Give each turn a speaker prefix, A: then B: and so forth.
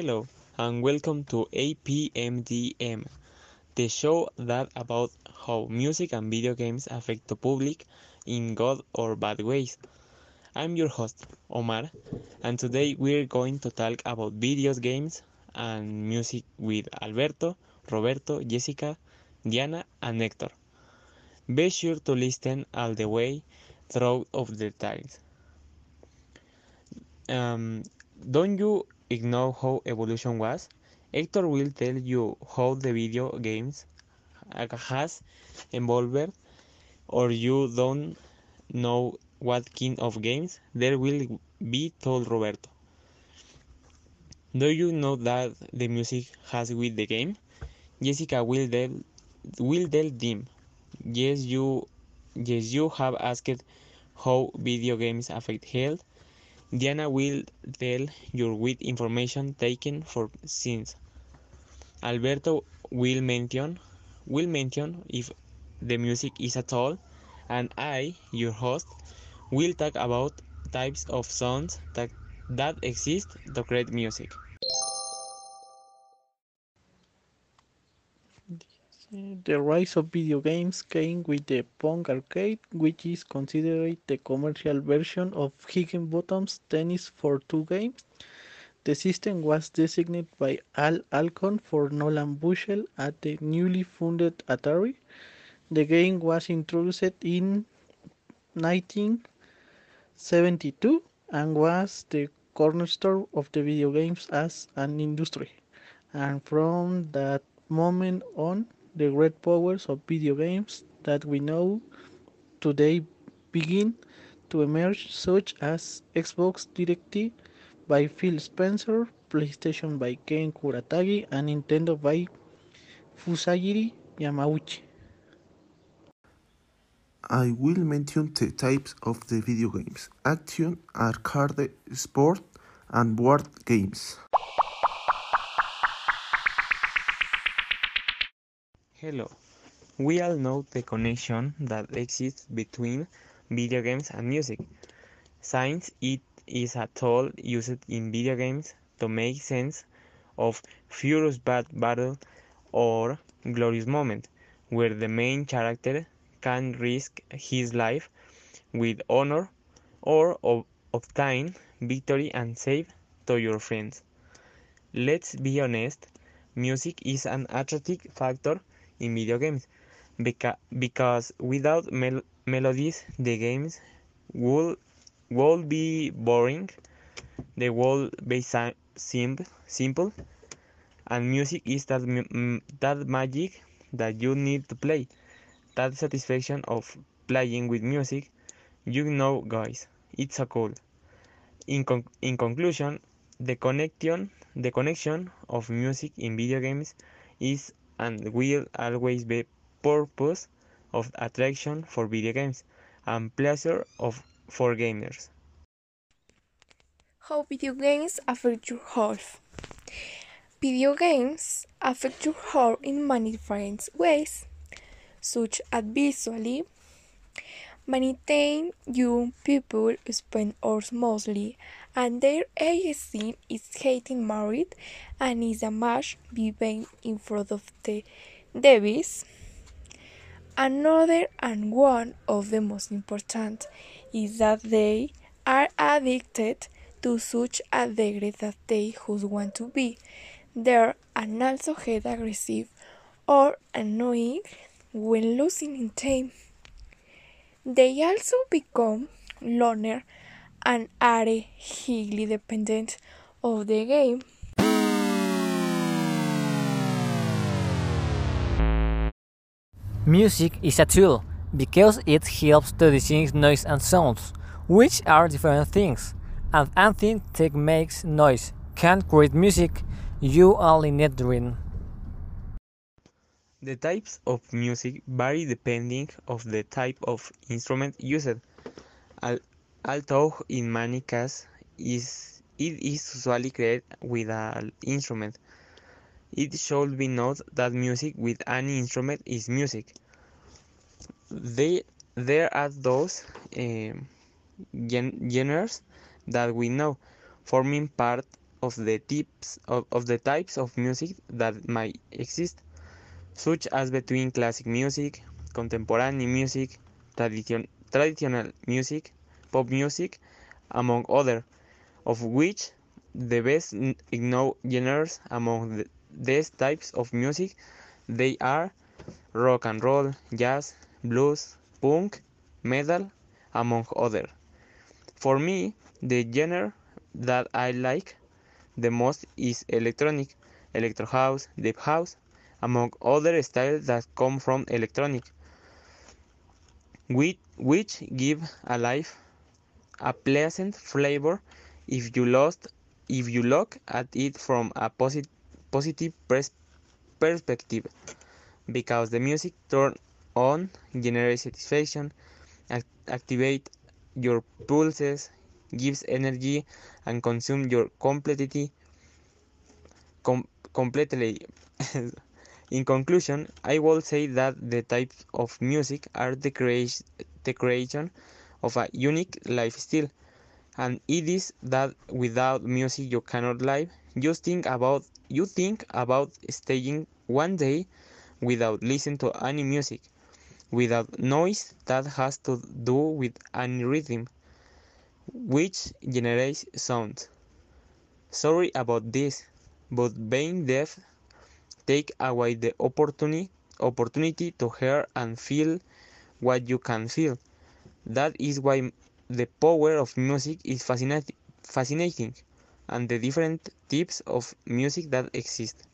A: Hello and welcome to APMDM, the show that about how music and video games affect the public in good or bad ways. I'm your host, Omar, and today we're going to talk about video games and music with Alberto, Roberto, Jessica, Diana, and Hector. Be sure to listen all the way through of the times. Um, don't you ignore how evolution was? Hector will tell you how the video games has evolved, or you don't know what kind of games there will be told Roberto. Do you know that the music has with the game? Jessica will tell will tell them. Yes you yes you have asked how video games affect health. Diana will tell you with information taken for science. Alberto will mention will mention if the music is at all, and I, your host, will talk about types of sounds that, that exist to create music.
B: The rise of video games came with the Pong Arcade, which is considered the commercial version of Higinbotham's Tennis for Two game. The system was designed by Al Alcorn for Nolan Bushnell at the newly founded Atari. The game was introduced in 1972 and was the cornerstone of the video games as an industry. And from that moment on, the great powers of video games that we know today begin to emerge, such as Xbox Direct by Phil Spencer, PlayStation by Ken Kuratagi, and Nintendo by Fusajiro Yamauchi.
C: I will mention the types of the video games action, arcade, sport, and board games.
A: Hello. We all know the connection that exists between video games and music. Since it is a tool used in video games to make sense of furious bad battle or glorious moment where the main character can risk his life with honor or ob- obtain victory and save to your friends. Let's be honest, music is an attractive factor in video games beca- because without mel- melodies the games would would be boring. They would be si- simple. And music is that that magic that you need to play. That satisfaction of playing with music you know guys it's so cool. In, con- in conclusion the connection the connection of music in video games is and will always be purpose of attraction for video games and pleasure of for gamers.
D: How video games affect your health. Video games affect your health in many different ways, such as visually. Many times young people spend hours mostly and their ASC is getting married and is a match being in front of the device. Another and one of the most important is that they are addicted to such a degree that they just want to be there and also get aggressive or annoying when losing in time. They also become loner and are highly dependent of the game.
E: Music is a tool because it helps to distinguish noise and sounds, which are different things. And anything that makes noise can create music, you only need dream.
A: The types of music vary depending of the type of instrument used. Al- although in many cases is it is usually created with an instrument. It should be noted that music with any instrument is music. They, there are those um, gen- genres that we know, forming part of the types of, of the types of music that might exist, such as between classic music, contemporary music, tradition, traditional music, pop music, among other, of which the best known genres among the, these types of music they are rock and roll, jazz, blues, punk, metal, among other. For me, the genre that I like the most is electronic, electro house, deep house, among other styles that come from electronic, which, which give a life a pleasant flavor if you lost if you look at it from a posit positive pers perspective because the music turn on generates satisfaction act activate your pulses gives energy and consume your completely com completely. In conclusion i will say that the types of music are the creation the creation of a unique lifestyle. And it is that without music you cannot live. Just think about you think about staying one day without listening to any music without noise that has to do with any rhythm which generates sound. Sorry about this but being deaf take away the opportunity opportunity to hear and feel what you can feel that is why the power of music is fascinating, and the different types of music that exist.